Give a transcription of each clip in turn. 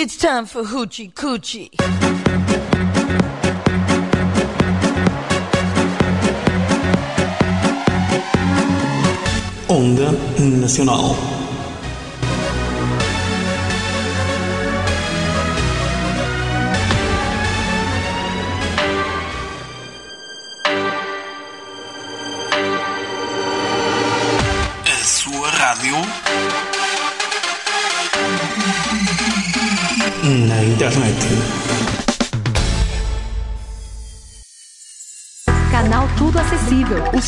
It's time for Hoochie Coochie. Onda Nacional.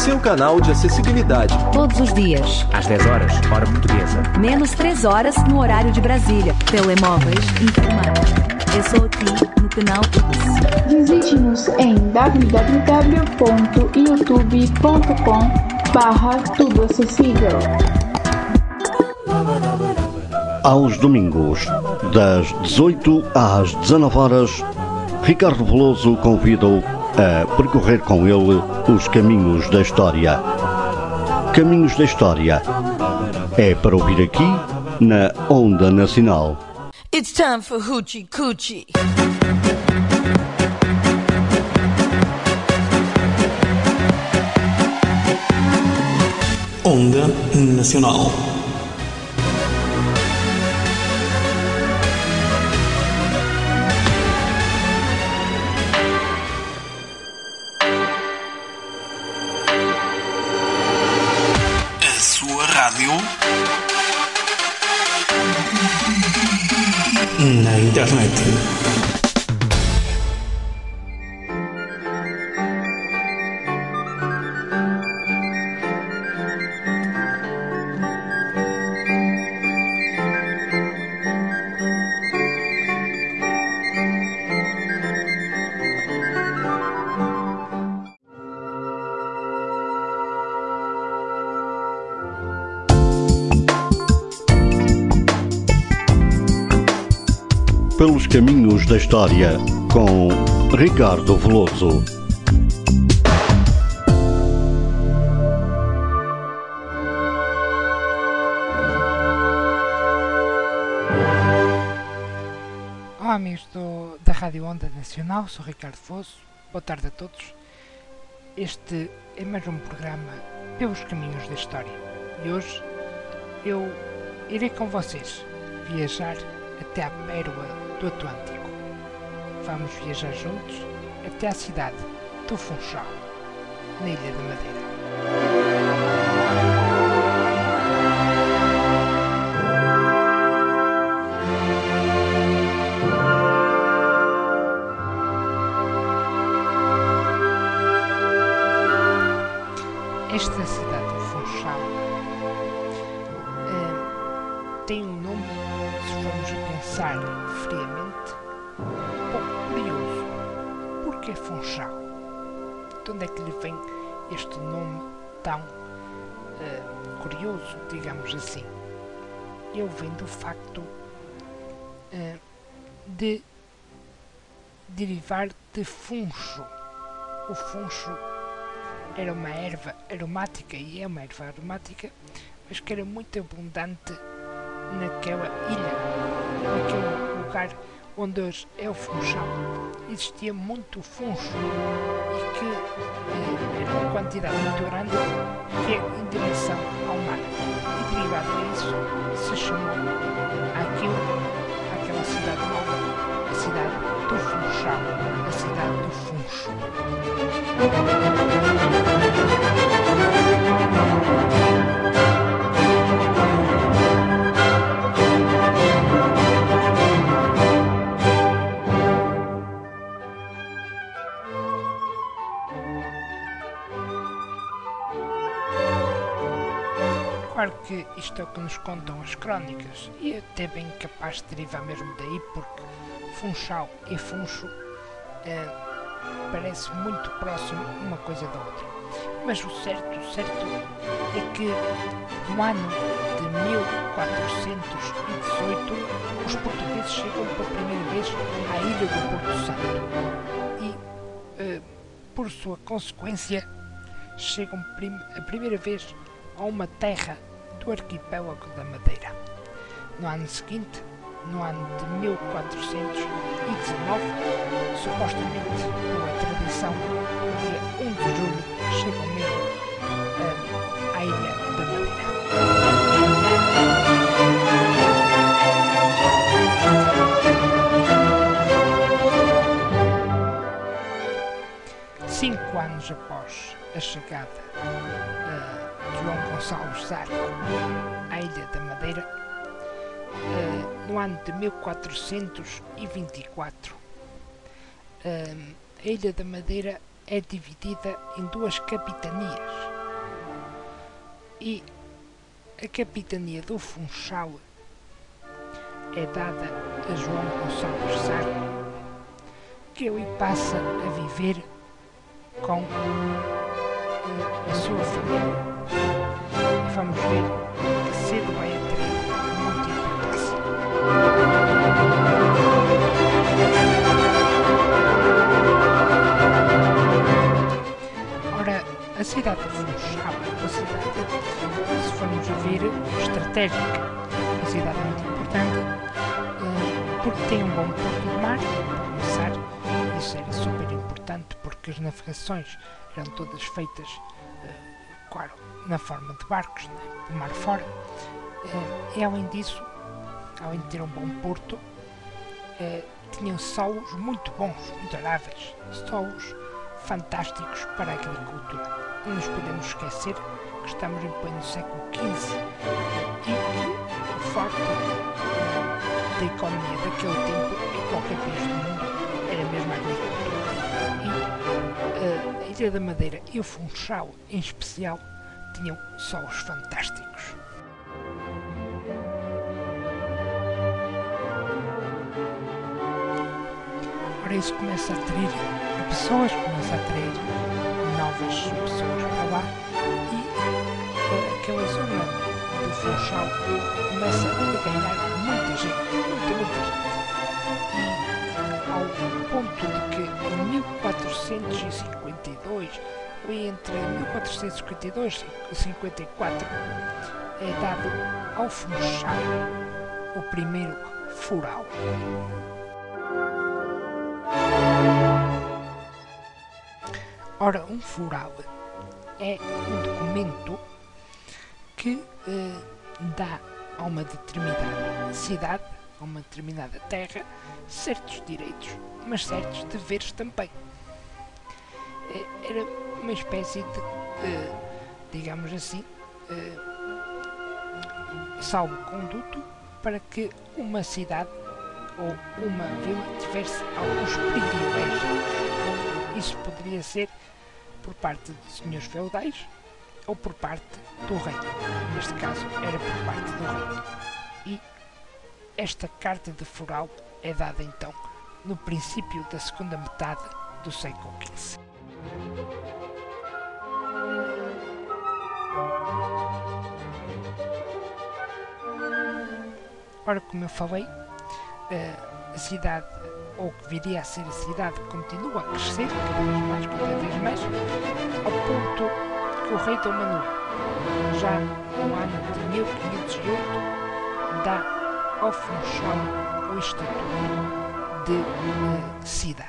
Seu canal de acessibilidade. Todos os dias. Às 10 horas, hora portuguesa. Menos 3 horas no horário de Brasília. Telemóveis informática. Eu sou aqui no canal. Visite-nos em www.youtube.com barra tudo acessível. Aos domingos, das 18 às 19 horas, Ricardo Veloso convida-o a percorrer com ele os caminhos da história. Caminhos da História é para ouvir aqui na Onda Nacional. It's time for Hoochie Coochie. Onda Nacional. Caminhos da história com Ricardo Veloso. Olá amigos do- da Rádio Onda Nacional, sou Ricardo Fosso, boa tarde a todos. Este é mais um programa pelos caminhos da história e hoje eu irei com vocês viajar até à pérola do Atlântico. Vamos viajar juntos até à cidade do Funchal, na Ilha da Madeira. Funchal? De onde é que lhe vem este nome tão eh, curioso, digamos assim? Ele vem do facto eh, de derivar de funcho. O funcho era uma erva aromática e é uma erva aromática, mas que era muito abundante naquela ilha, naquele lugar onde hoje é o Funchal. Existia muito funcho e que eh, era uma quantidade muito grande que é em direção ao mar. E derivado disso se chamou aquilo, aquela cidade nova, a cidade do Funchal, a cidade do Funcho. Isto é o que nos contam as crónicas e é até bem capaz de derivar mesmo daí porque Funchal e Funcho eh, parece muito próximo uma coisa da outra. Mas o certo, o certo é que no ano de 1418 os portugueses chegam pela primeira vez à ilha do Porto Santo e eh, por sua consequência chegam prim- a primeira vez a uma terra do arquipélago da Madeira. No ano seguinte, no ano de 1419, supostamente, pela tradição, no dia 1 de julho, chegam mesmo ah, à Ilha da Madeira. Cinco anos após a chegada Gonçalves Zarco à Ilha da Madeira, ah, no ano de 1424, ah, a Ilha da Madeira é dividida em duas capitanias. E a capitania do Funchal é dada a João Gonçalves Zarco, que ali passa a viver com eh, a sua família. Vamos ver que cedo vai importância. Ora, a cidade de é uma cidade, se formos ver, estratégica. Uma cidade muito importante, eh, porque tem um bom porto de mar, para começar, isso era super importante porque as navegações eram todas feitas, eh, claro, na forma de barcos, né, de mar fora. Eh, e além disso, além de ter um bom porto, eh, tinham solos muito bons, muito aráveis, solos fantásticos para a agricultura. Não nos podemos esquecer que estamos em pleno século XV e que o facto da economia daquele tempo em qualquer país do mundo era mesmo a agricultura. A Ilha da Madeira e o Funchal, em especial, tinham solos fantásticos. Ora, isso começa a atrair pessoas, começa a atrair novas pessoas para lá e aquela zona do Funchal começa a ganhar muita gente, muita, muita gente. E ao ponto de que em 1452, ali entre 1452 e 54, é dado ao Funchal o primeiro fural. Ora, um fural é um documento que eh, dá a uma determinada cidade, a uma determinada terra, certos direitos, mas certos deveres também. Eh, era uma espécie de, digamos assim, eh, salvo-conduto para que uma cidade ou uma vila tivesse alguns privilégios. Isso poderia ser por parte de senhores feudais ou por parte do rei. Neste caso era por parte do rei. E esta carta de foral é dada então no princípio da segunda metade do século XV. Ora, como eu falei, eh, a cidade, ou que viria a ser a cidade, continua a crescer cada vez mais, cada vez mais, ao ponto que o rei Dom Manu, já no ano de 1508, dá ao Funchal o estatuto de cidade.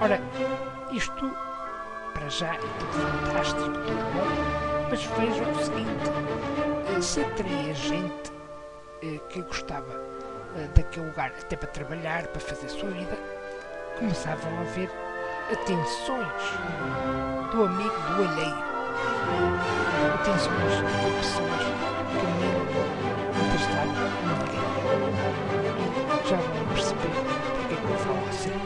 Ora, isto para já é tudo fantástico, tudo bom, mas vejam o seguinte: eh, se atraía gente eh, que gostava daquele lugar até para trabalhar, para fazer a sua vida, começavam a ver atenções do amigo do alheio. Atenções de pessoas que nem interessavam em ninguém. Já vão perceber porque é que eu falo assim.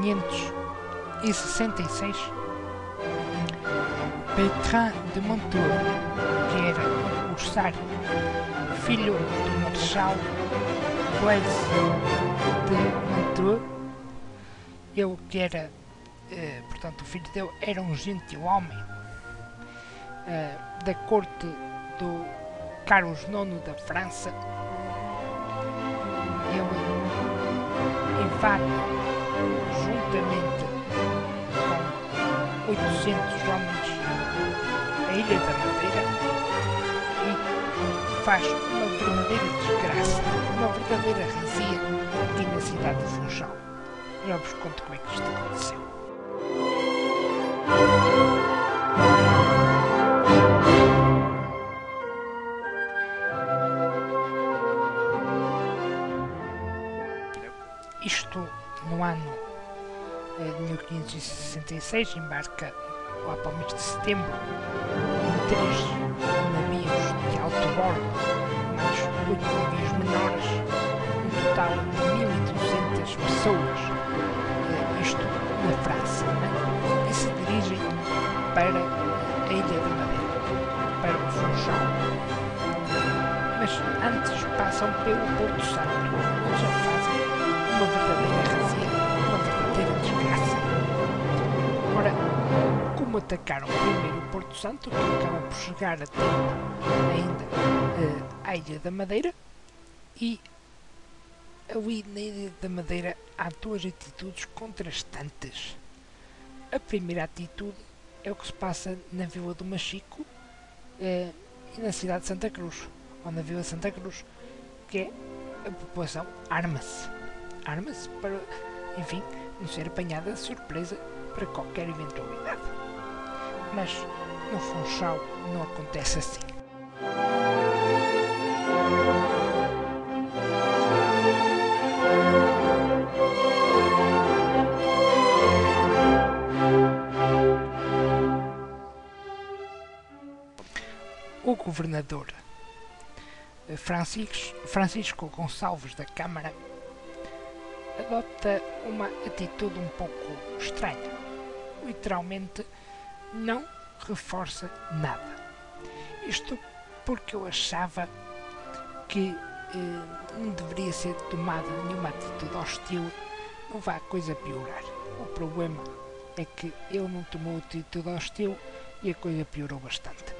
1566, Bertrand de Montour, que era um corsário filho do Marechal Blaise de Mantua, ele que era, eh, portanto, o filho dele era um gentil homem eh, da corte do Carlos IX da França. Ele invade juntamente com 800 homens a Ilha da Madeira e faz uma verdadeira desgraça, uma verdadeira razia aqui na cidade de Funchal. Já vos conto como é que isto aconteceu. De 1566 embarca lá para o mês de setembro em três navios de alto bordo, mais oito navios menores, um total de 1.200 pessoas, eh, isto na França, né? e se dirigem para a Ilha da Madeira, para o Funchal. Mas antes passam pelo Porto Santo, onde já fazem uma verdadeira atacaram primeiro o Porto Santo, que acaba por chegar a tempo ainda eh, à Ilha da Madeira, e ali na Ilha da Madeira há duas atitudes contrastantes. A primeira atitude é o que se passa na Vila do Machico eh, e na cidade de Santa Cruz, ou na Vila Santa Cruz, que é a população arma-se. Arma-se para, enfim, não ser apanhada de surpresa para qualquer eventualidade. Mas no Funchal não acontece assim. O governador eh, Francisco, Francisco Gonçalves da Câmara adota uma atitude um pouco estranha. Literalmente, não reforça nada. Isto porque eu achava que eh, não deveria ser tomada nenhuma atitude hostil, não vá a coisa piorar. O problema é que ele não tomou atitude hostil e a coisa piorou bastante.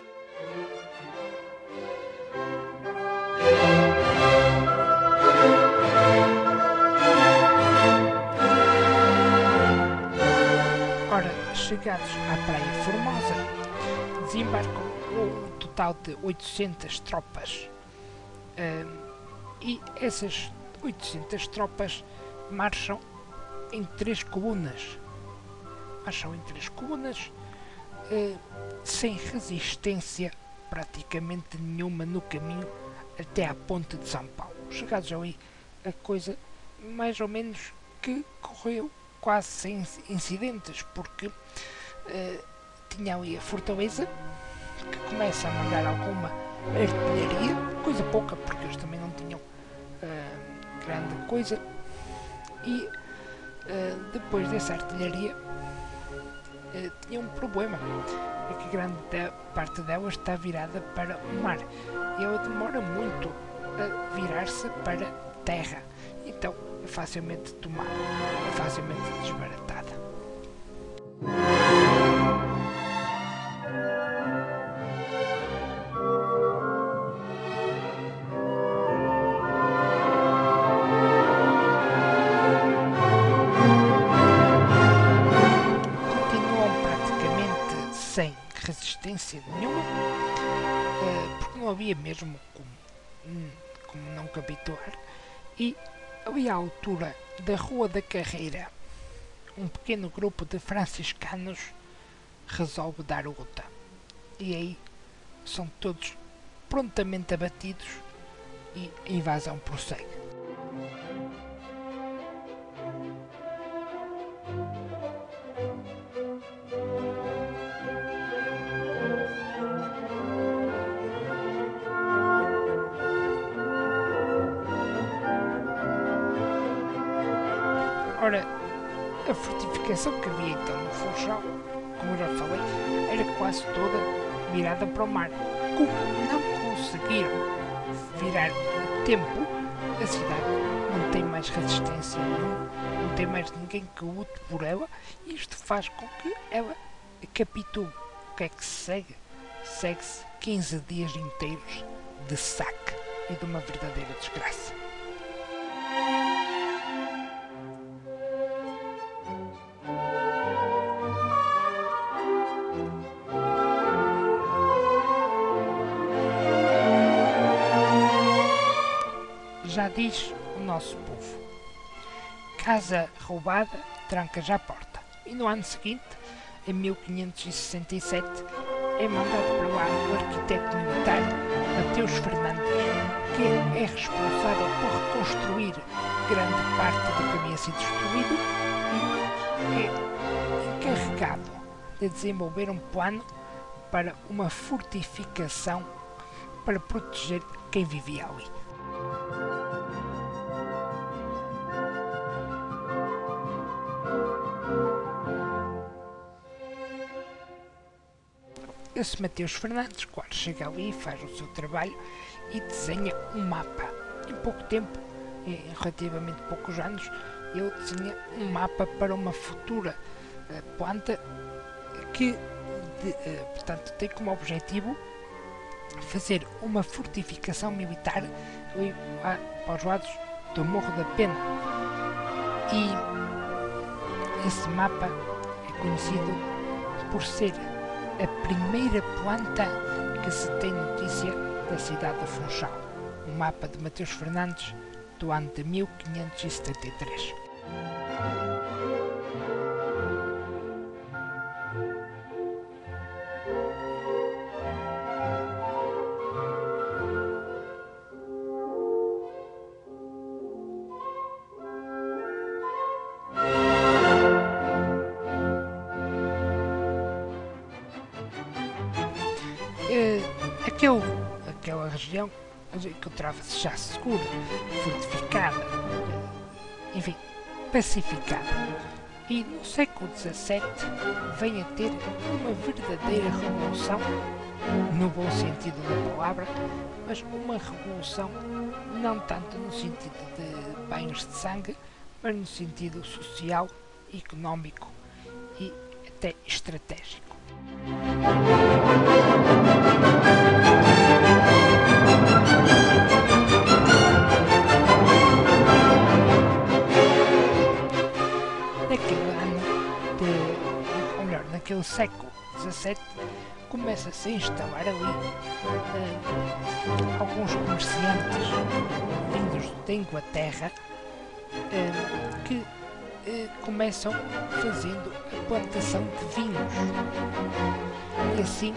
Chegados à Praia Formosa, desembarcam um total de 800 tropas. Ahm, e essas 800 tropas marcham em três colunas. Marcham em três colunas, eh, sem resistência praticamente nenhuma no caminho até à ponte de São Paulo. Chegados ali, a coisa mais ou menos que correu quase sem incidentes, porque eh, tinha ali a fortaleza que começa a mandar alguma artilharia, coisa pouca, porque eles também não tinham eh, grande coisa, e eh, depois dessa artilharia tinha um problema, é que grande de- parte dela está virada para o mar, e ela demora muito a virar-se para terra, então facilmente tomada, é facilmente desbaratada. continuam praticamente sem resistência nenhuma, eh, porque não havia mesmo como, hum, como não capitular, e ali à altura da Rua da Carreira, um pequeno grupo de franciscanos resolve dar luta. E aí são todos prontamente abatidos e a invasão prossegue. Fortificação que havia então no Funchal, como já falei, era quase toda virada para o mar. Como não conseguiram virar o tempo, a cidade não tem mais resistência, não, não tem mais ninguém que lute por ela, e isto faz com que ela capitule. O que é que se segue? Segue-se 15 dias inteiros de saque e de uma verdadeira desgraça. Já diz o nosso povo: casa roubada, tranca já a porta. E no ano seguinte, em 1567, é mandado para lá o arquiteto militar Mateus Fernandes, que é responsável por reconstruir grande parte do que havia sido destruído e é encarregado de desenvolver um plano para uma fortificação para proteger quem vivia ali. Esse Mateus Fernandes, quando chega ali, faz o seu trabalho e desenha um mapa. Em pouco tempo, em relativamente poucos anos, ele desenha um mapa para uma futura uh, planta que, de, uh, portanto, tem como objetivo fazer uma fortificação militar ali para os lados do Morro da Pena. E esse mapa é conhecido por ser a primeira planta que se tem notícia da cidade de Funchal. Um mapa de Mateus Fernandes do ano de 1573. Já segura, fortificada, enfim, pacificada. E no século XVII vem a ter uma verdadeira revolução, no bom sentido da palavra, mas uma revolução não tanto no sentido de banhos de sangue, mas no sentido social, económico e até estratégico. Melhor, naquele século XVII, começa-se a instalar ali eh, alguns comerciantes vindos da Inglaterra eh, que eh, começam fazendo a plantação de vinhos e assim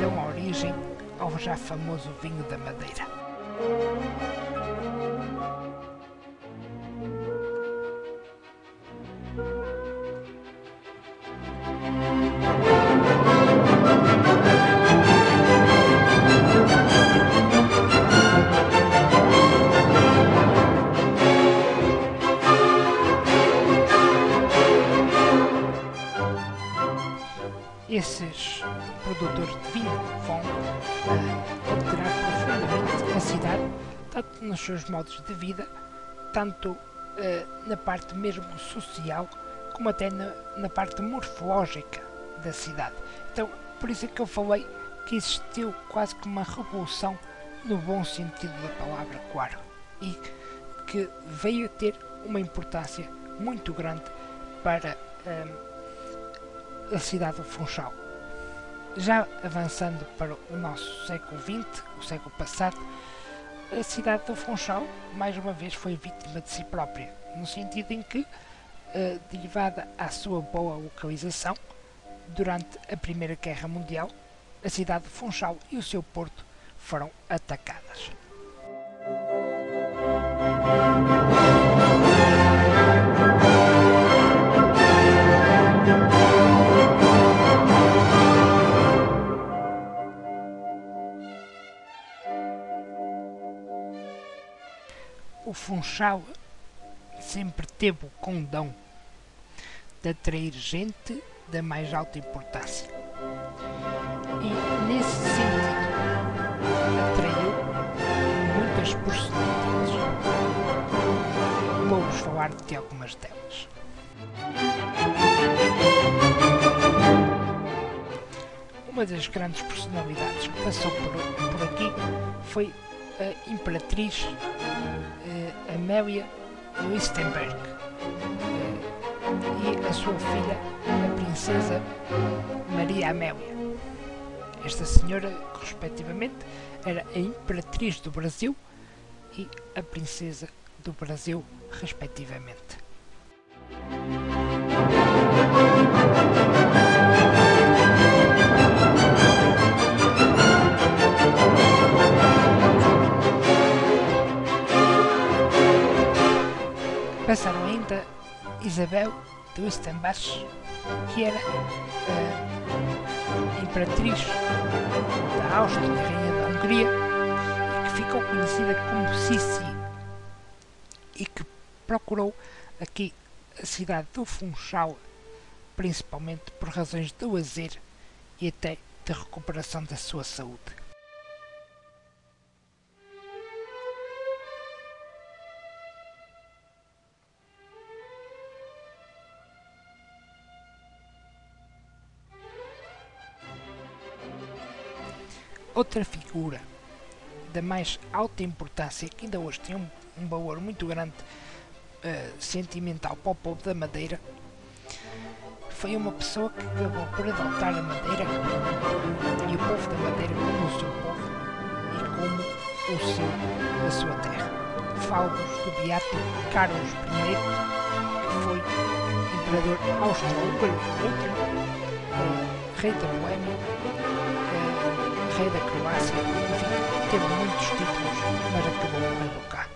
dão origem ao já famoso vinho da Madeira. Esses produtores de vinho vão uh, alterar profundamente a cidade, tanto nos seus modos de vida, tanto uh, na parte mesmo social, como até na, na, parte morfológica da cidade. Então, por isso é que eu falei que existiu quase que uma revolução no bom sentido da palavra, claro, e que veio a ter uma importância muito grande para a cidade do Funchal. Já avançando para o nosso século XX, o século passado, a cidade do Funchal mais uma vez foi vítima de si própria, no sentido em que, eh, derivada à sua boa localização, durante a Primeira Guerra Mundial, a cidade de Funchal e o seu porto foram atacadas. Funchal sempre teve o condão de atrair gente da mais alta importância. E nesse sentido atraiu grandes personalidades. Vou-vos falar de algumas delas. Uma das grandes personalidades que passou por, por aqui foi a Imperatriz uh, Amélia Lichtenberg uh, e a sua filha, a Princesa Maria Amélia. Esta senhora, respectivamente, era a Imperatriz do Brasil e a Princesa do Brasil, respectivamente. Isabel de Wistenbach, que era a imperatriz da Áustria e rainha da Hungria, e que ficou conhecida como Sissi, e que procurou aqui a cidade do Funchal, principalmente por razões de lazer e até de recuperação da sua saúde. Outra figura da mais alta importância, que ainda hoje tem um, um valor muito grande uh, sentimental para o povo da Madeira, foi uma pessoa que acabou por adotar a Madeira e o povo da Madeira como o seu povo e como o seu, a sua terra. Falo-vos do Beato Carlos I, que foi imperador austro-húngaro, rei da Boémia, uh, rei da Croácia, enfim, teve muitos títulos, mas acabou morrendo cá.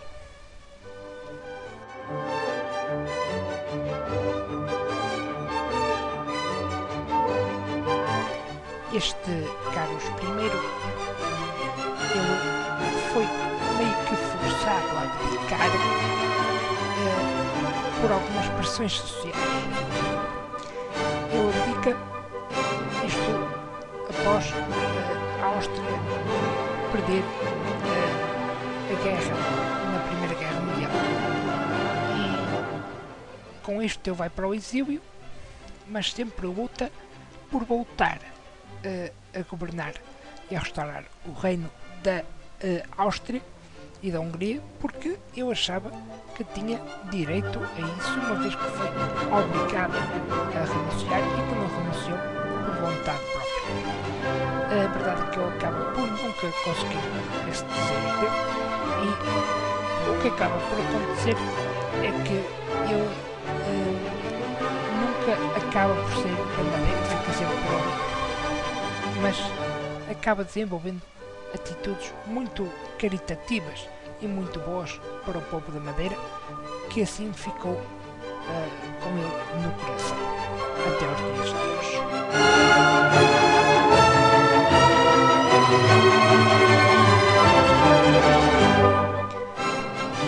Este Carlos I, ele foi meio que forçado a abdicar uh, por algumas pressões sociais. Ele abdica isto após perder uh, a guerra na Primeira Guerra Mundial. E com isto ele vai para o exílio, mas sempre luta por voltar uh, a governar e a restaurar o reino da uh, Áustria e da Hungria, porque eu achava que tinha direito a isso, uma vez que foi obrigado a renunciar e que não renunciou vontade própria. A verdade é que eu acabo por nunca conseguir esse desejo e o que acaba por acontecer é que eu uh, nunca acaba por ser que fica sempre ali mas acaba desenvolvendo atitudes muito caritativas e muito boas para o povo da Madeira, que assim ficou com ele no coração até aos dias de hoje.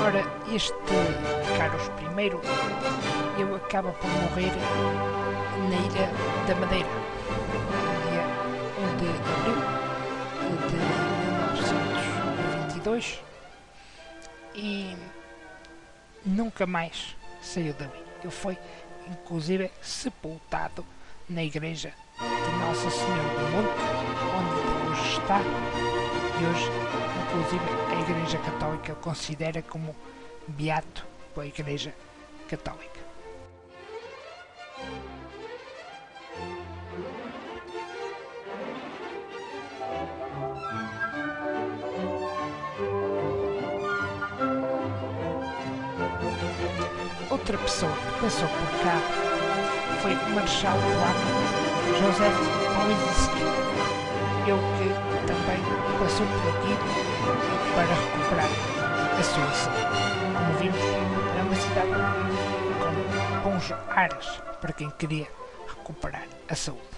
Ora, este Carlos I ele acaba por morrer na ilha da Madeira, de abril de 1922 e nunca mais saiu dali. Ele foi inclusive sepultado na igreja de Nossa Senhora do Monte, onde hoje está, e hoje, inclusive, a Igreja Católica o considera como beato pela Igreja Católica. Outra pessoa que passou por cá foi o Marechal Polaco José Wojcicki. Ele que também passou por aqui para recuperar a sua saúde. Como vimos, é uma cidade com bons ares para quem queria recuperar a saúde.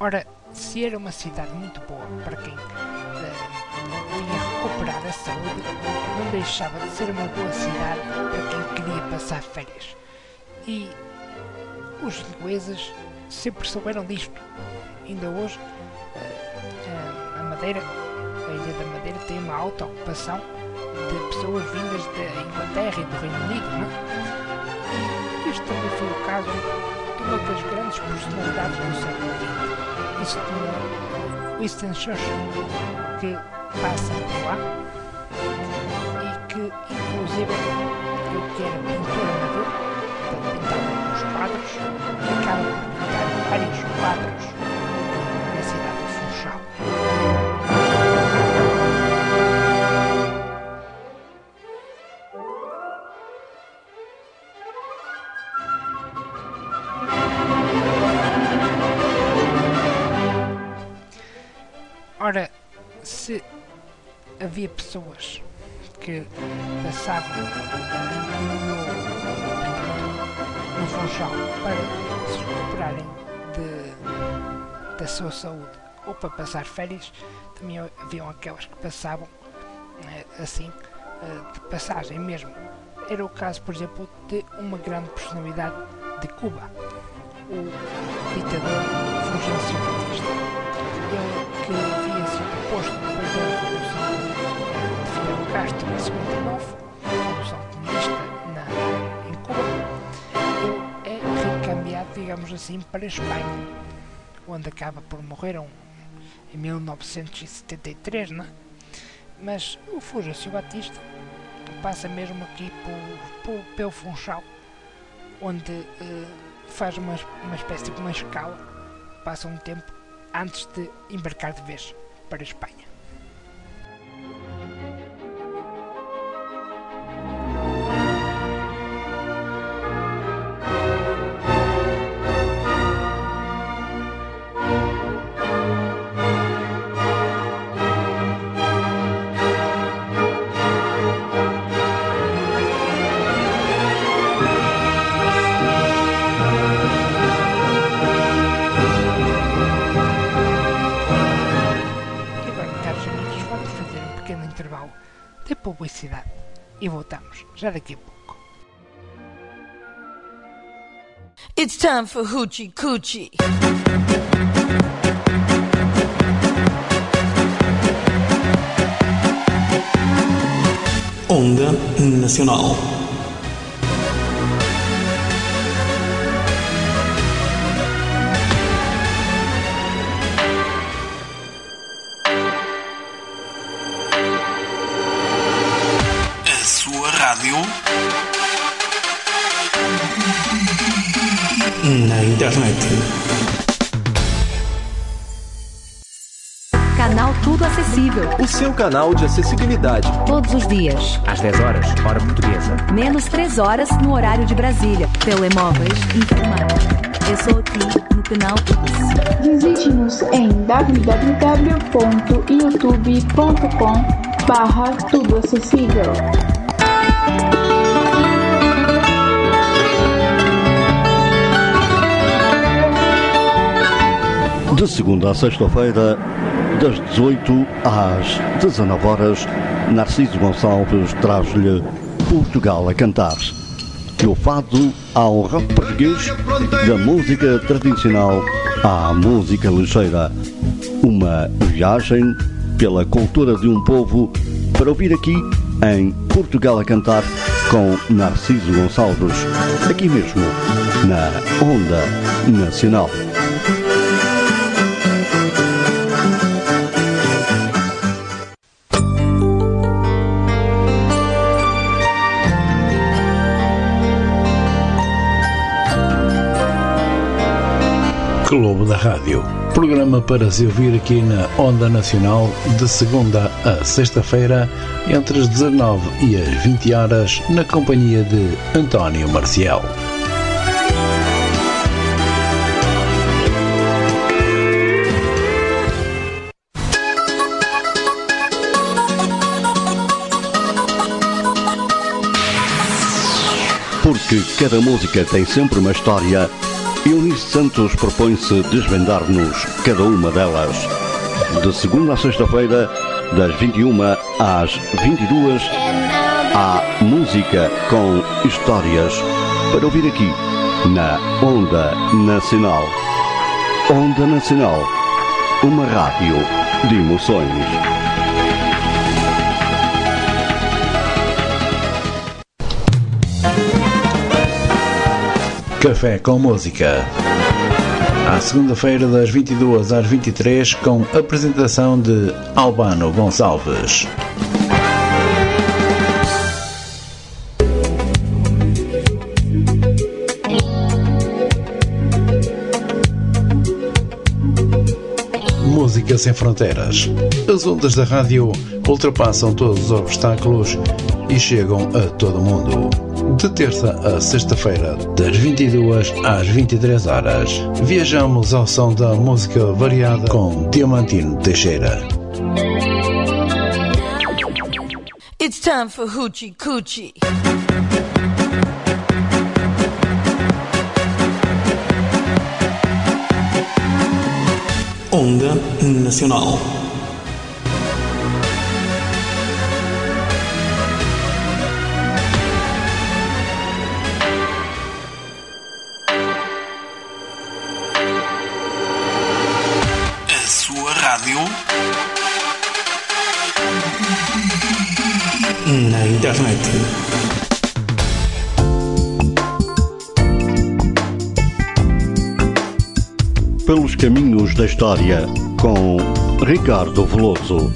Ora, se era uma cidade muito boa para quem uh, recuperar a saúde, não deixava de ser uma boa cidade para quem queria passar férias. E os ingleses sempre souberam disto. Ainda hoje, a Madeira, a Ilha da Madeira, tem uma alta ocupação de pessoas vindas da Inglaterra e do Reino Unido, não? E este também foi o caso de uma das grandes personalidades do século XX. Isso de Winston Churchill, que passa por lá e que, inclusive, eu que era pintor amador, portanto, alguns quadros, acaba por pintar vários quadros na cidade de Funchal. Pessoas que passavam no, no Funchal para se recuperarem de, da sua saúde ou para passar férias, também haviam aquelas que passavam eh, assim, eh, de passagem mesmo. Era o caso, por exemplo, de uma grande personalidade de Cuba, o ditador Fulgêncio Batista. Ele que havia sido posto Revolução de Em 59, a Revolução Comunista na, em Cuba, ele é recambiado, digamos assim, para a Espanha, onde acaba por morrer um, em 1973, não é? Mas o Fulgêncio Batista passa mesmo aqui por, por, pelo Funchal, onde uh, faz uma, uma espécie de uma escala, passa um tempo antes de embarcar de vez para a Espanha. Voltamos já daqui a pouco. It's time for Hoochie Coochie. Onda Nacional. Canal Tudo Acessível. O seu canal de acessibilidade. Todos os dias. Às 10 horas, hora portuguesa. Menos 3 horas no horário de Brasília. Telemóveis e informática. Eu sou aqui no canal Tudo Acessível. Visite-nos em www.youtube.com barra tudo acessível. De segunda a sexta-feira, das 18 às 19 horas, Narciso Gonçalves traz-lhe Portugal a cantar. Do fado ao rap português, da música tradicional à música ligeira. Uma viagem pela cultura de um povo para ouvir aqui em Portugal a cantar com Narciso Gonçalves, aqui mesmo, na Onda Nacional. Globo da Rádio. Programa para se ouvir aqui na Onda Nacional de segunda a sexta-feira, entre as 19 e as 20 horas, na companhia de António Marcial. Porque cada música tem sempre uma história, Eunice Santos propõe-se desvendar-nos cada uma delas. De segunda a sexta-feira, das 21 às 22, há música com histórias para ouvir aqui na Onda Nacional. Onda Nacional, uma rádio de emoções. Café com Música. À segunda-feira, das 22 às 23, com apresentação de Albano Gonçalves. Música sem fronteiras. As ondas da rádio ultrapassam todos os obstáculos e chegam a todo mundo. De terça a sexta-feira, das 22 às 23 horas, viajamos ao som da música variada com Diamantino Teixeira. It's time for Hoochie Coochie. Onda Nacional. Internet. Pelos caminhos da história, com Ricardo Veloso.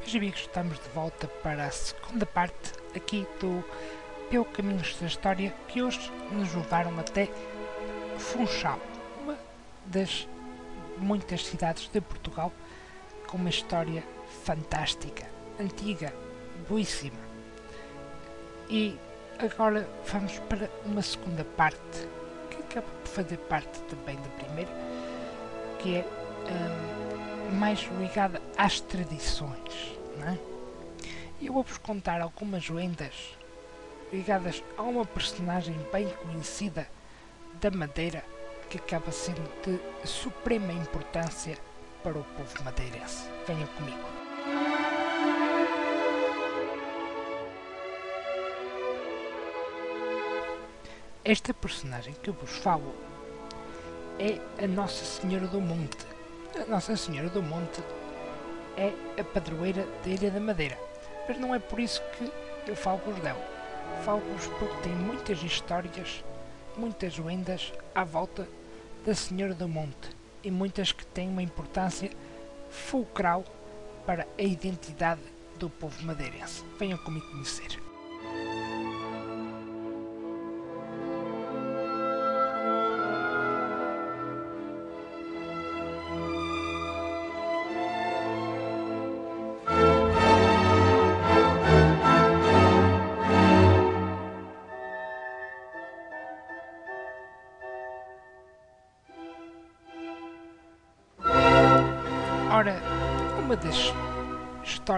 Meus amigos, estamos de volta para a segunda parte aqui do Pelo Caminhos da História que hoje nos levaram até Funchal, das muitas cidades de Portugal com uma história fantástica, antiga, boíssima. E agora vamos para uma segunda parte que acaba por fazer parte também da primeira, que é hum, mais ligada às tradições. Não é? Eu vou-vos contar algumas lendas ligadas a uma personagem bem conhecida da Madeira que acaba sendo de suprema importância para o povo madeirense. Venham comigo. Esta personagem que vos falo é a Nossa Senhora do Monte. A Nossa Senhora do Monte é a padroeira da Ilha da Madeira. Mas não é por isso que eu falo-vos dela. Falo-vos porque tem muitas histórias, muitas lendas à volta da Senhora do Monte e muitas que têm uma importância fulcral para a identidade do povo madeirense. Venham comigo conhecer.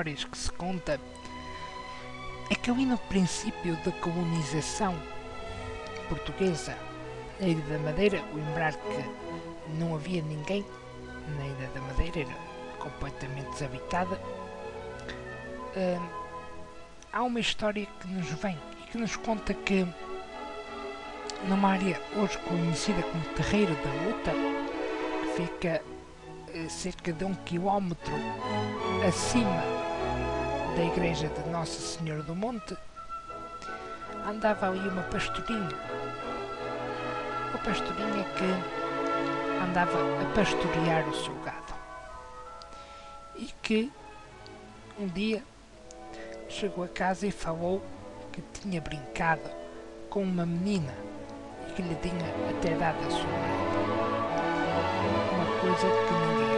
Histórias que se conta é que ali no princípio da colonização portuguesa na Ilha da Madeira, lembrar que não havia ninguém na Ilha da Madeira, era completamente desabitada, hum, há uma história que nos vem e que nos conta que numa área hoje conhecida como Terreiro da Luta, que fica eh, cerca de um quilómetro acima da igreja de Nossa Senhora do Monte, andava ali uma pastorinha. Uma pastorinha que andava a pastorear o seu gado. E que um dia chegou a casa e falou que tinha brincado com uma menina e que lhe tinha até dado a sua mãe. Uma coisa que ninguém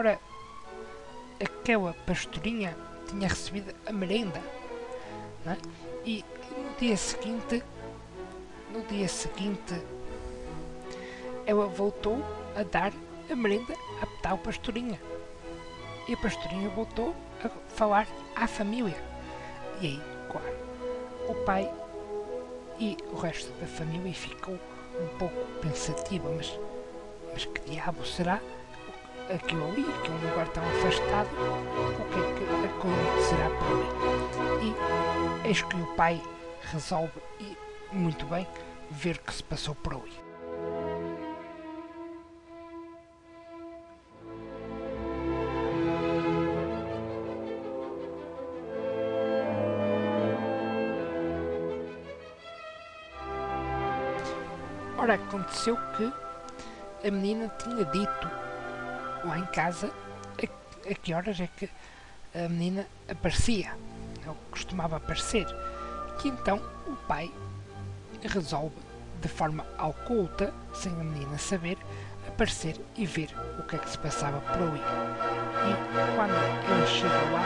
Ora, aquela pastorinha tinha recebido a merenda é? e no dia seguinte no dia seguinte ela voltou a dar a merenda à tal pastorinha E a pastorinha voltou a falar à família. E aí, claro, o pai e o resto da família ficou um pouco pensativa, mas, mas que diabo será aquilo ali, que é um lugar tão afastado, o que é que acontecerá por ali? E eis que o pai resolve, e muito bem, ver o que se passou por ali. Ora, aconteceu que a menina tinha dito lá em casa a, a que horas é que a menina aparecia, ou costumava aparecer. Que então o pai resolve, de forma oculta, sem a menina saber, aparecer e ver o que é que se passava por ali. E quando ele chega lá,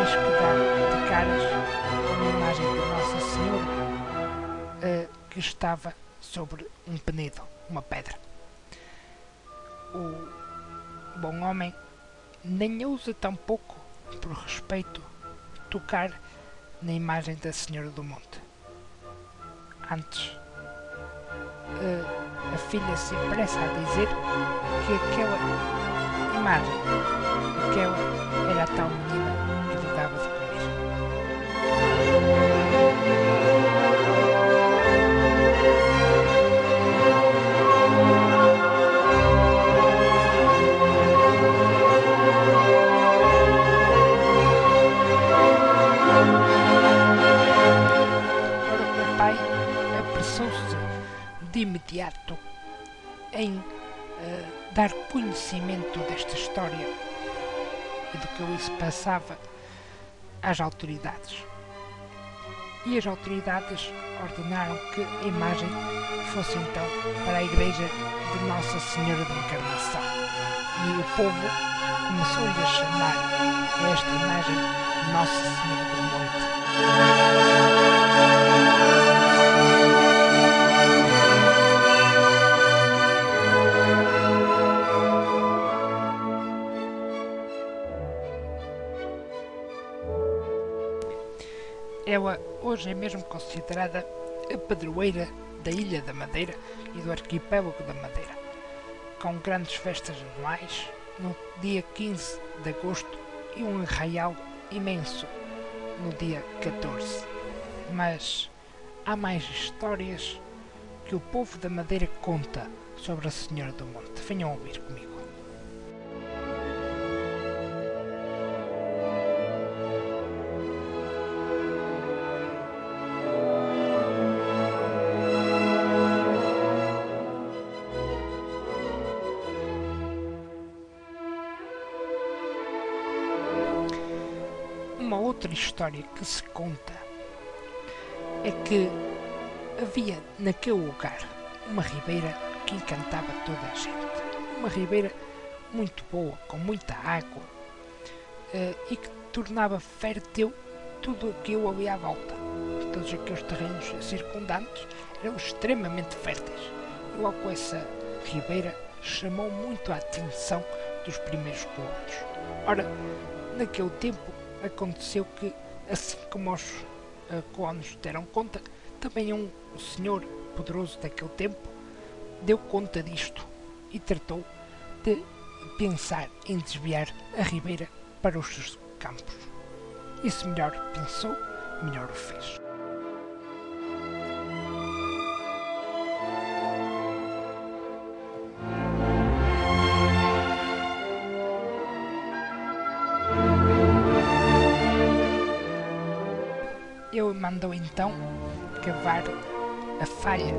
eis que dá de caras com a imagem de Nossa Senhora uh, que estava sobre um penedo, uma pedra. O bom homem nem ousa tampouco, por respeito, tocar na imagem da Senhora do Monte. Antes, a, a filha se apressa a dizer que aquela imagem, aquela era a tal menina conhecimento desta história e do que ali se passava às autoridades. E as autoridades ordenaram que a imagem fosse então para a igreja de Nossa Senhora da Encarnação. E o povo começou-lhe a chamar esta imagem Nossa Senhora do Monte. Ela hoje é mesmo considerada a padroeira da Ilha da Madeira e do arquipélago da Madeira, com grandes festas anuais no dia 15 de agosto e um arraial imenso no dia 14. Mas há mais histórias que o povo da Madeira conta sobre a Senhora do Monte. Venham ouvir comigo. História que se conta é que havia naquele lugar uma ribeira que encantava toda a gente. Uma ribeira muito boa, com muita água uh, e que tornava fértil tudo aquilo ali à volta. Todos aqueles terrenos circundantes eram extremamente férteis. Logo essa ribeira chamou muito a atenção dos primeiros colonos. Ora, naquele tempo aconteceu que, assim como os uh, colonos deram conta, também um senhor poderoso daquele tempo deu conta disto e tratou de pensar em desviar a ribeira para os seus campos. E se melhor pensou, melhor o fez. Então cavar a falha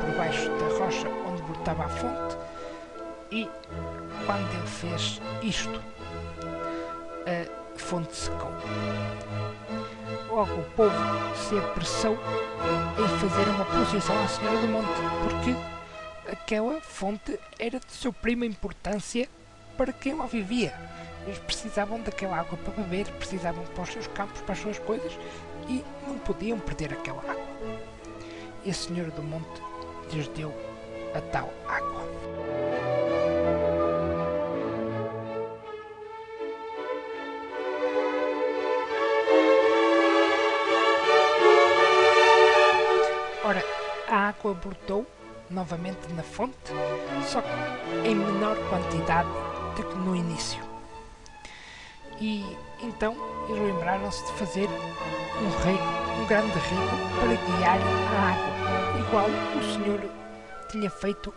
por baixo da rocha onde brotava a fonte e quando ele fez isto, a fonte secou. Logo o povo se apressou em fazer uma procissão à Senhora do Monte, porque aquela fonte era de suprema importância para quem lá vivia. Eles precisavam daquela água para beber, precisavam para os seus campos, para as suas coisas e não podiam perder aquela água. E a Senhora do Monte lhes deu a tal água. Ora, a água brotou novamente na fonte, só que em menor quantidade do que no início. E então eles lembraram-se de fazer um rego, um grande rego, para guiar a água, igual o Senhor tinha feito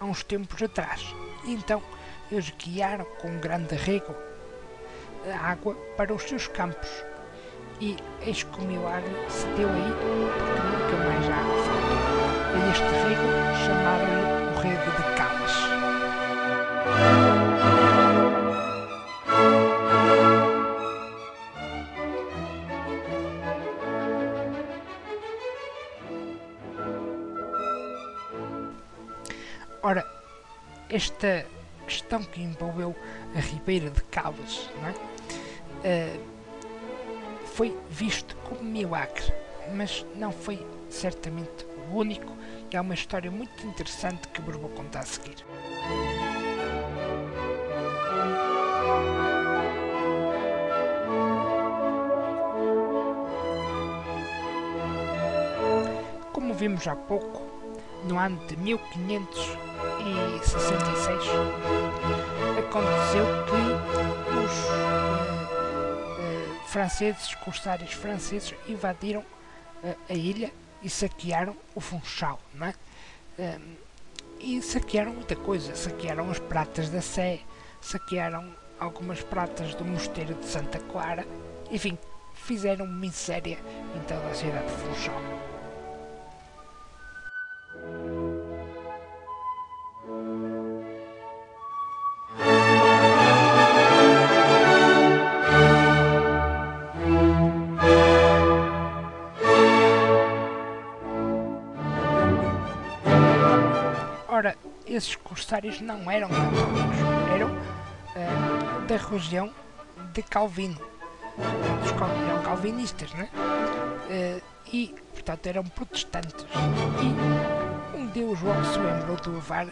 há uns tempos atrás. E então eles guiaram com um grande rego a água para os seus campos. E eis que o milagre se deu aí, porque nunca mais há água. A este rego chamaram-lhe o de esta questão que envolveu a Ribeira de não é? Uh, foi visto como milagre, mas não foi certamente o único e há uma história muito interessante que vos vou contar a seguir. Como vimos há pouco, no ano de 1566, aconteceu que os uh, uh, franceses, corsários franceses, invadiram uh, a ilha e saquearam o Funchal, não é? e saquearam muita coisa, saquearam as pratas da Sé, saquearam algumas pratas do mosteiro de Santa Clara, enfim, fizeram miséria em toda a cidade de Funchal. Corsários não eram católicos, eram uh, da região de Calvino. Os cal eram calvinistas, né? Uh, e, portanto, eram protestantes. E um deus logo se lembrou de levar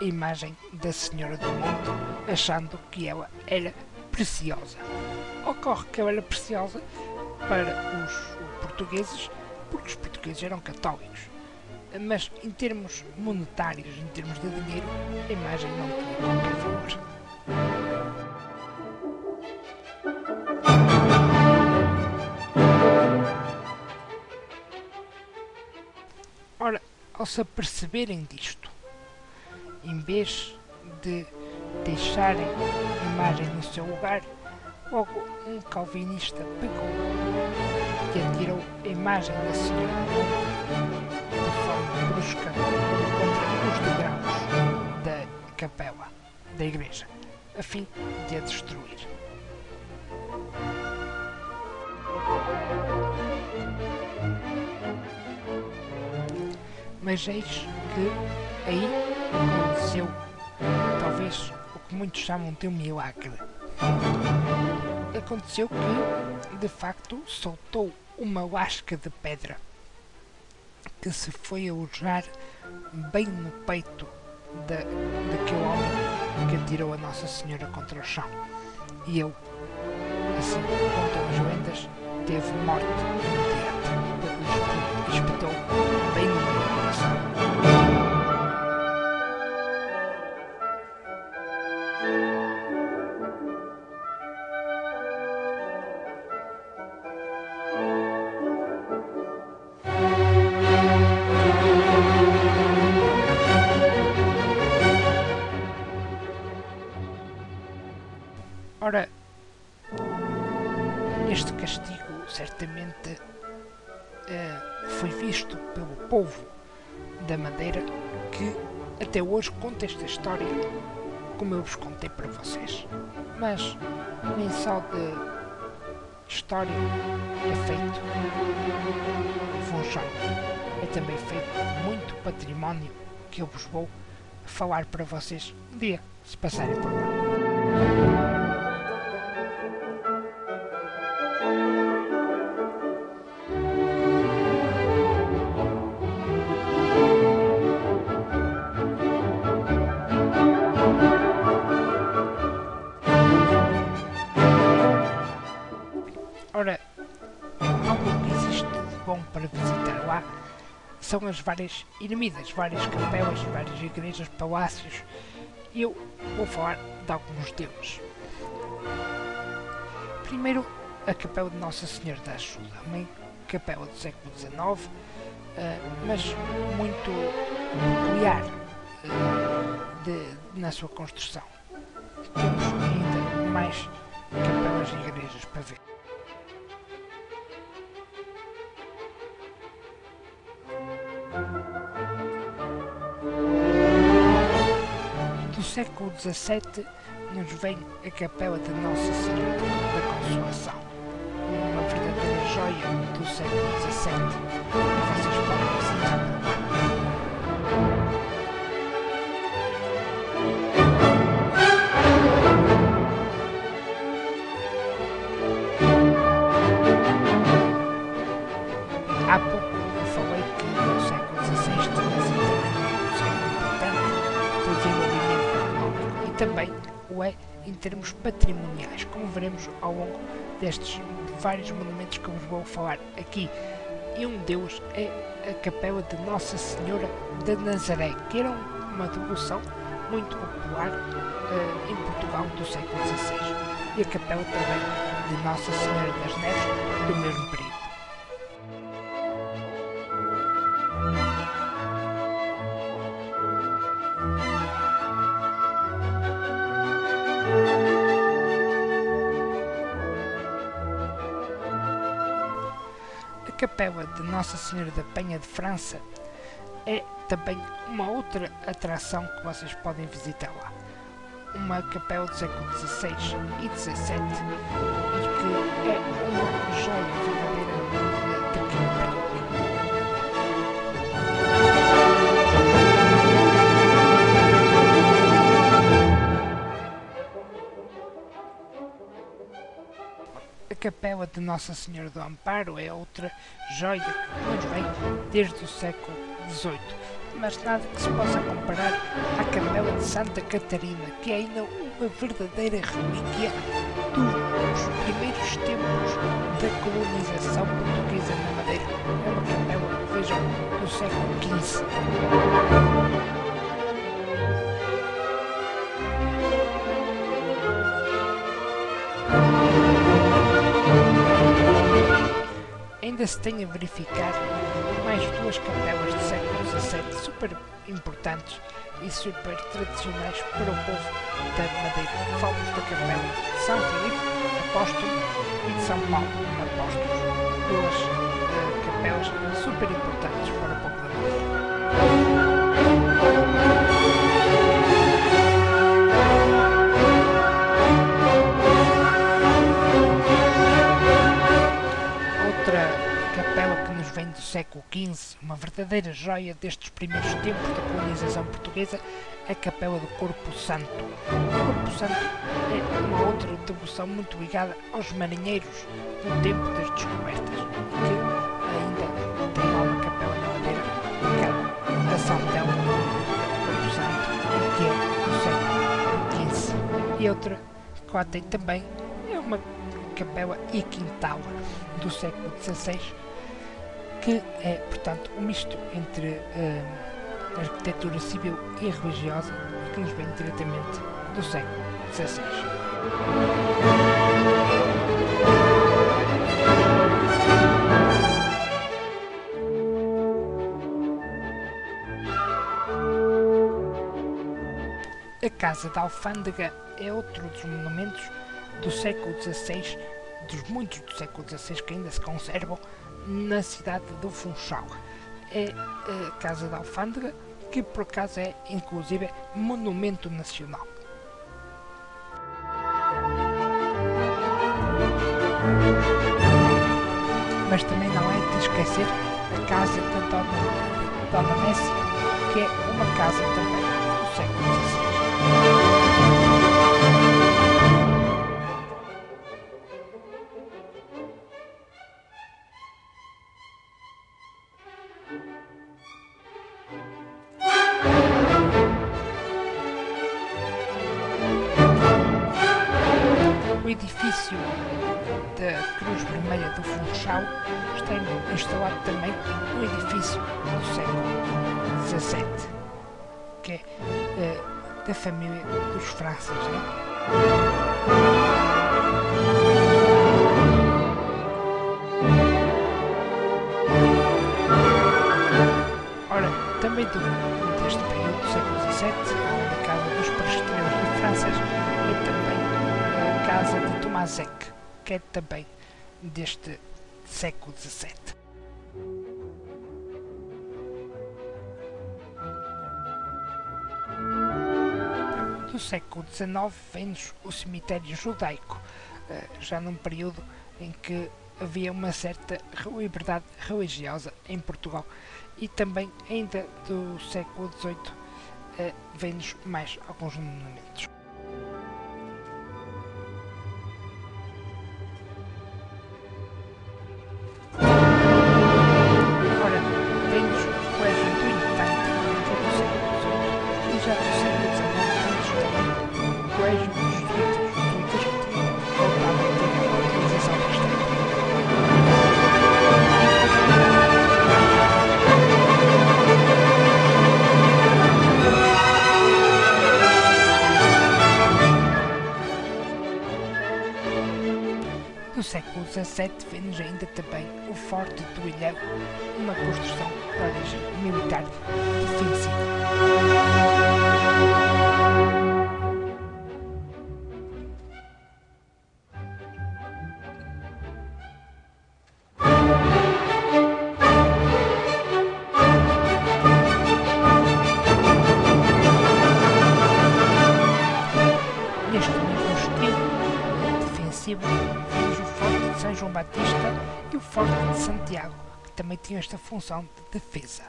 a imagem da Senhora do Monte, achando que ela era preciosa. Ocorre que ela era preciosa para os portugueses, porque os portugueses eram católicos mas em termos monetários, em termos de dinheiro, a imagem não tinha qualquer valor. Ora, ao se aperceberem disto, em vez de deixarem a imagem no seu lugar, logo um calvinista pegou e atirou a imagem da Senhora brusca contra os degraus da capela da igreja, a fim de a destruir. Mas eis que aí aconteceu talvez o que muitos chamam de um milagre. Aconteceu que, de facto, soltou uma lasca de pedra que se foi alojar bem no peito da, daquele homem que atirou a Nossa Senhora contra o chão. E ele, assim contam as lendas, teve morte imediata, espetou bem no meio este castigo certamente uh, foi visto pelo povo da Madeira que até hoje conta esta história como eu vos contei para vocês. Mas nem só de história é feito Funchal, é também feito muito património que eu vos vou falar para vocês um dia, se passarem por lá. As várias ermidas, várias capelas, várias igrejas, palácios. Eu vou falar de alguns deles. Primeiro, a capela de Nossa Senhora da Ajuda, uma capela do século XIX, eh, mas muito peculiar eh, de, na sua construção. Temos ainda mais capelas e igrejas para ver. Século XVII nos vem a capela de Nossa Senhora da Consolação, uma verdadeira joia do século XVII. Também o é em termos patrimoniais, como veremos ao longo destes vários monumentos que vos vou falar aqui. E um deles é a Capela de Nossa Senhora de Nazaré, que era uma devoção muito popular eh, em Portugal do século XVI. E a capela também de Nossa Senhora das Neves do mesmo período. Capela de Nossa Senhora da Penha de França é também uma outra atração que vocês podem visitar lá. Uma capela do século XVI e XVII e que é uma joia verdadeira capela de Nossa Senhora do Amparo é outra joia que nos vem desde o século XVIII, mas nada que se possa comparar à capela de Santa Catarina, que é ainda uma verdadeira relíquia dos primeiros tempos da colonização portuguesa na Madeira. É uma capela, vejam, do século XV. Ainda se tem a verificar mais duas capelas do século XVII super importantes e super tradicionais para o povo da Madeira. Falamos da capela de São Filipe Apóstolo e de São Paulo Apóstolos. Duas eh, capelas super importantes XV, uma verdadeira joia destes primeiros tempos da colonização portuguesa, é a Capela do Corpo Santo. O Corpo Santo é uma outra devoção muito ligada aos marinheiros no tempo das descobertas, que ainda tem lá uma capela na madeira ligada a São Telmo, Corpo Santo, que é do século XV. E outra que lá tem também é uma capela e quintal do século XVI, que é, portanto, um misto entre eh, arquitetura civil e religiosa, que nos vem diretamente do século XVI. A Casa da Alfândega é outro dos monumentos do século XVI, dos muitos do século XVI que ainda se conservam na cidade do Funchal. É a Casa da Alfândega, que por acaso é inclusive monumento nacional. Mas também não é de esquecer a Casa da Dona, Dona Messi, que é uma casa também da Cruz Vermelha do Funchal está instalado também um edifício do século XVII, que é uh, da família dos Franças. Né? Também do, deste período do século XVII, a Casa dos Presteiros de França e também a Casa de Tomazek, é também deste século XVII. Do século XIX vem-nos o cemitério judaico, eh, já num período em que havia uma certa liberdade religiosa em Portugal e também ainda do século XVIII eh, vem-nos mais alguns monumentos. João Batista e o Forte de Santiago, que também tinha esta função de defesa.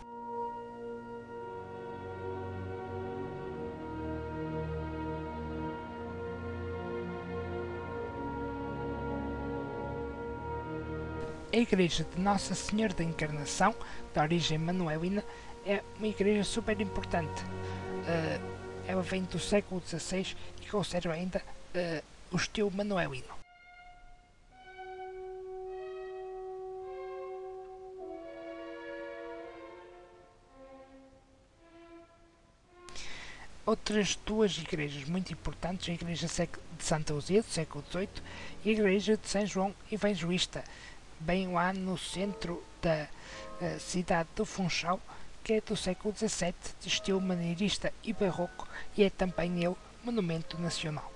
A igreja de Nossa Senhora da Encarnação, de origem manuelina, é uma igreja super importante. Uh, ela vem do século XVI e conserva ainda uh, o estilo manuelino. Outras duas igrejas muito importantes, a Igreja de Santa Luzia, do século XVIII, e a Igreja de São João Evangelista, bem lá no centro da uh, cidade do Funchal, que é do século XVII, de estilo maneirista e barroco, e é também ele monumento nacional.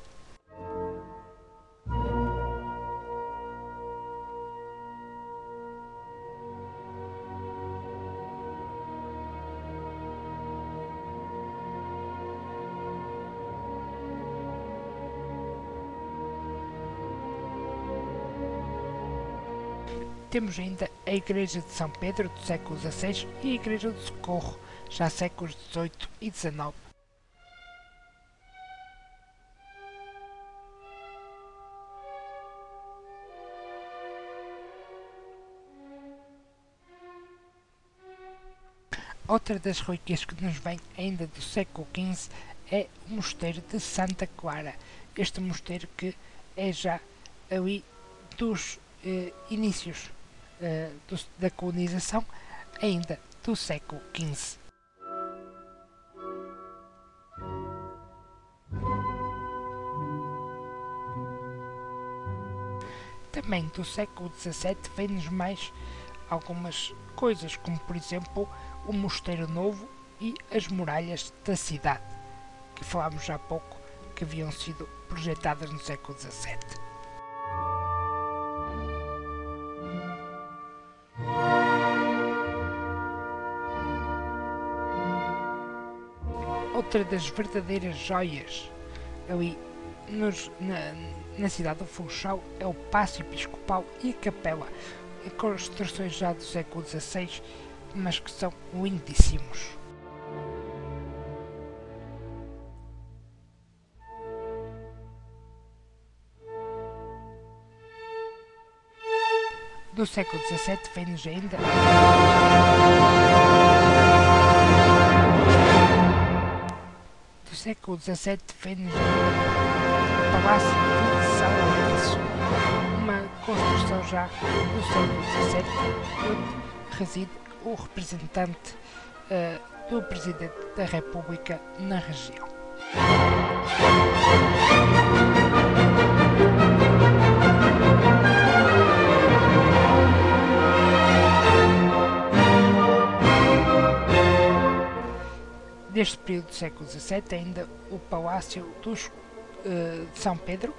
Temos ainda a Igreja de São Pedro do século XVI e a Igreja do Socorro, já séculos XVIII e XIX. Outra das relíquias que nos vem ainda do século XV é o Mosteiro de Santa Clara. Este mosteiro que é já ali dos eh, inícios uh, da colonização ainda do século XV. Também do século XVII vem-nos mais algumas coisas, como por exemplo o Mosteiro Novo e as muralhas da cidade, que falámos há pouco que haviam sido projetadas no século XVII. Outra das verdadeiras joias ali nos, na, na cidade do Funchal é o Paço Episcopal e a Capela, construções já do século XVI, mas que são lindíssimos. Do século XVII vem-nos ainda século XVII vem-nos Palácio de Lourenço, uma construção já do século XVII, onde reside o representante uh, do Presidente da República na região. Neste período do século XVII, ainda o Palácio dos, uh, de São Pedro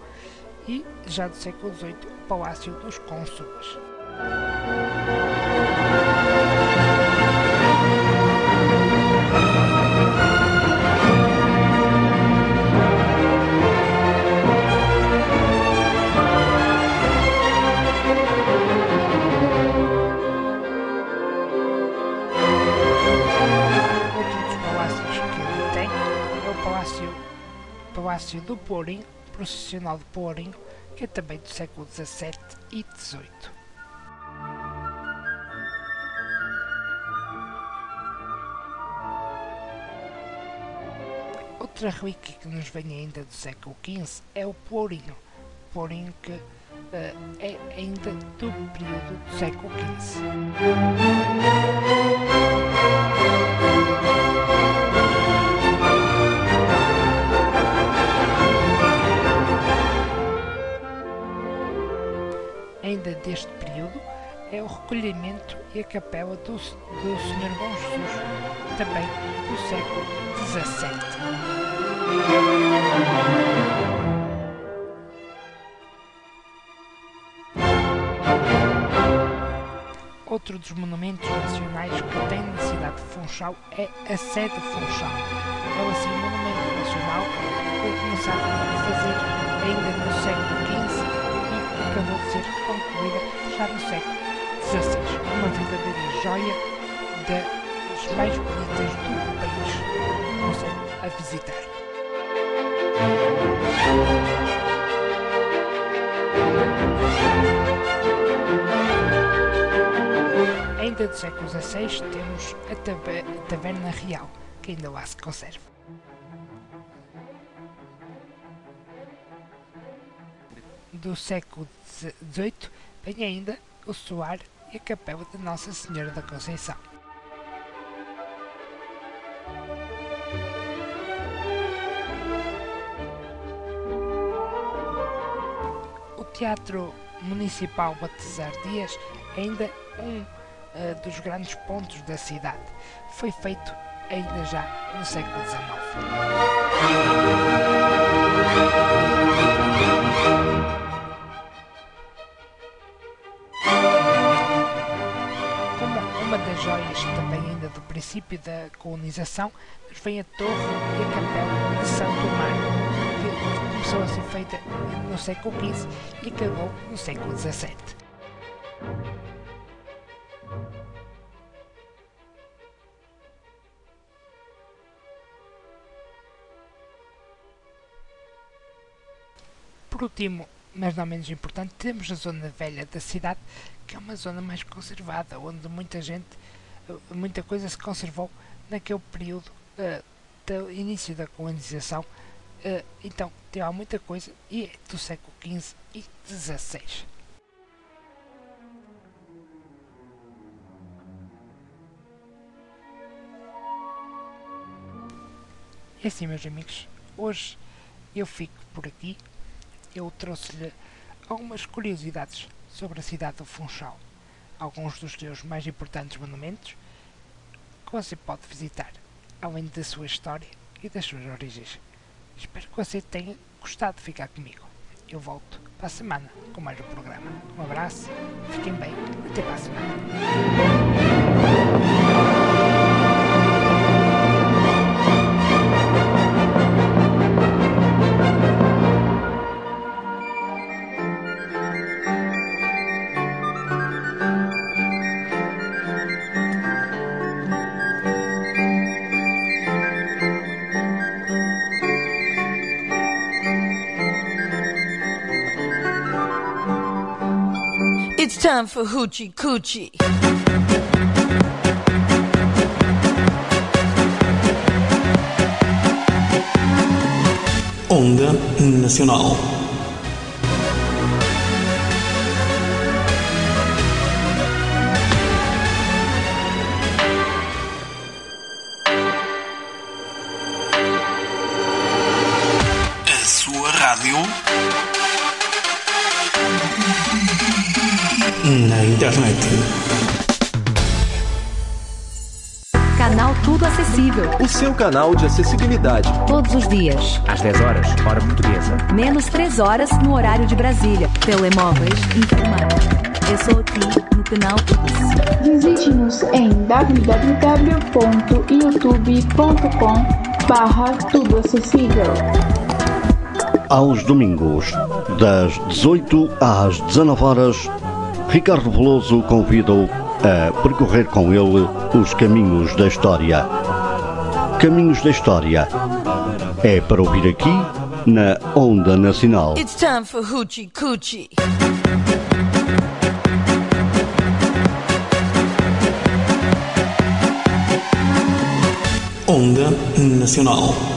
e, já do século XVIII, o Palácio dos Cônsules. Do Pourinho, processional de Pourinho, que é também do século XVII e XVIII. Outra relíquia que nos vem ainda do século XV é o Pourinho, Pourinho que uh, é ainda do período do século XV. Ainda deste período é o recolhimento e a capela do, do Senhor Bom Jesus, também do século XVII. Outro dos monumentos nacionais que tem na cidade de Funchal é a sede de Funchal. É assim um monumento nacional que começaram a fazer ainda no século Concluída já no século XVI. Uma verdadeira joia das mais bonitas do país. Aconselho a visitar. Ainda do século XVI temos a Taverna Real, que ainda lá se conserva. do século XVIII vem ainda o soar e a capela de Nossa Senhora da Conceição. O Teatro Municipal Batizar Dias é ainda um uh, dos grandes pontos da cidade. Foi feito ainda já no século XIX. Princípio da colonização, nos vem a torre e a capela de Santo Mar, que começou a ser feita no século XV e acabou no século XVII. Por último, mas não menos importante, temos a zona velha da cidade, que é uma zona mais conservada, onde muita gente, muita coisa se conservou naquele período uh, do início da colonização. Uh, então, tem lá muita coisa e é do século XV e XVI. E assim, meus amigos, hoje eu fico por aqui eu trouxe-lhe algumas curiosidades sobre a cidade do Funchal, alguns dos seus mais importantes monumentos que você pode visitar, além da sua história e das suas origens. Espero que você tenha gostado de ficar comigo. Eu volto para a semana com mais um programa. Um abraço, fiquem bem, até para a semana. Time for Hoochie Coochie. Onda Nacional. Seu canal de acessibilidade. Todos os dias. Às 10 horas, hora portuguesa. Menos 3 horas no horário de Brasília. Telemóveis e informática. Eu sou aqui no canal Tudo. Visite-nos em www.youtube.com barra tudo acessível. Aos domingos, das 18 às 19 horas, Ricardo Veloso convida-o a percorrer com ele os caminhos da história. Caminhos da História é para ouvir aqui na Onda Nacional. It's time for Hoochie Coochie. Onda Nacional.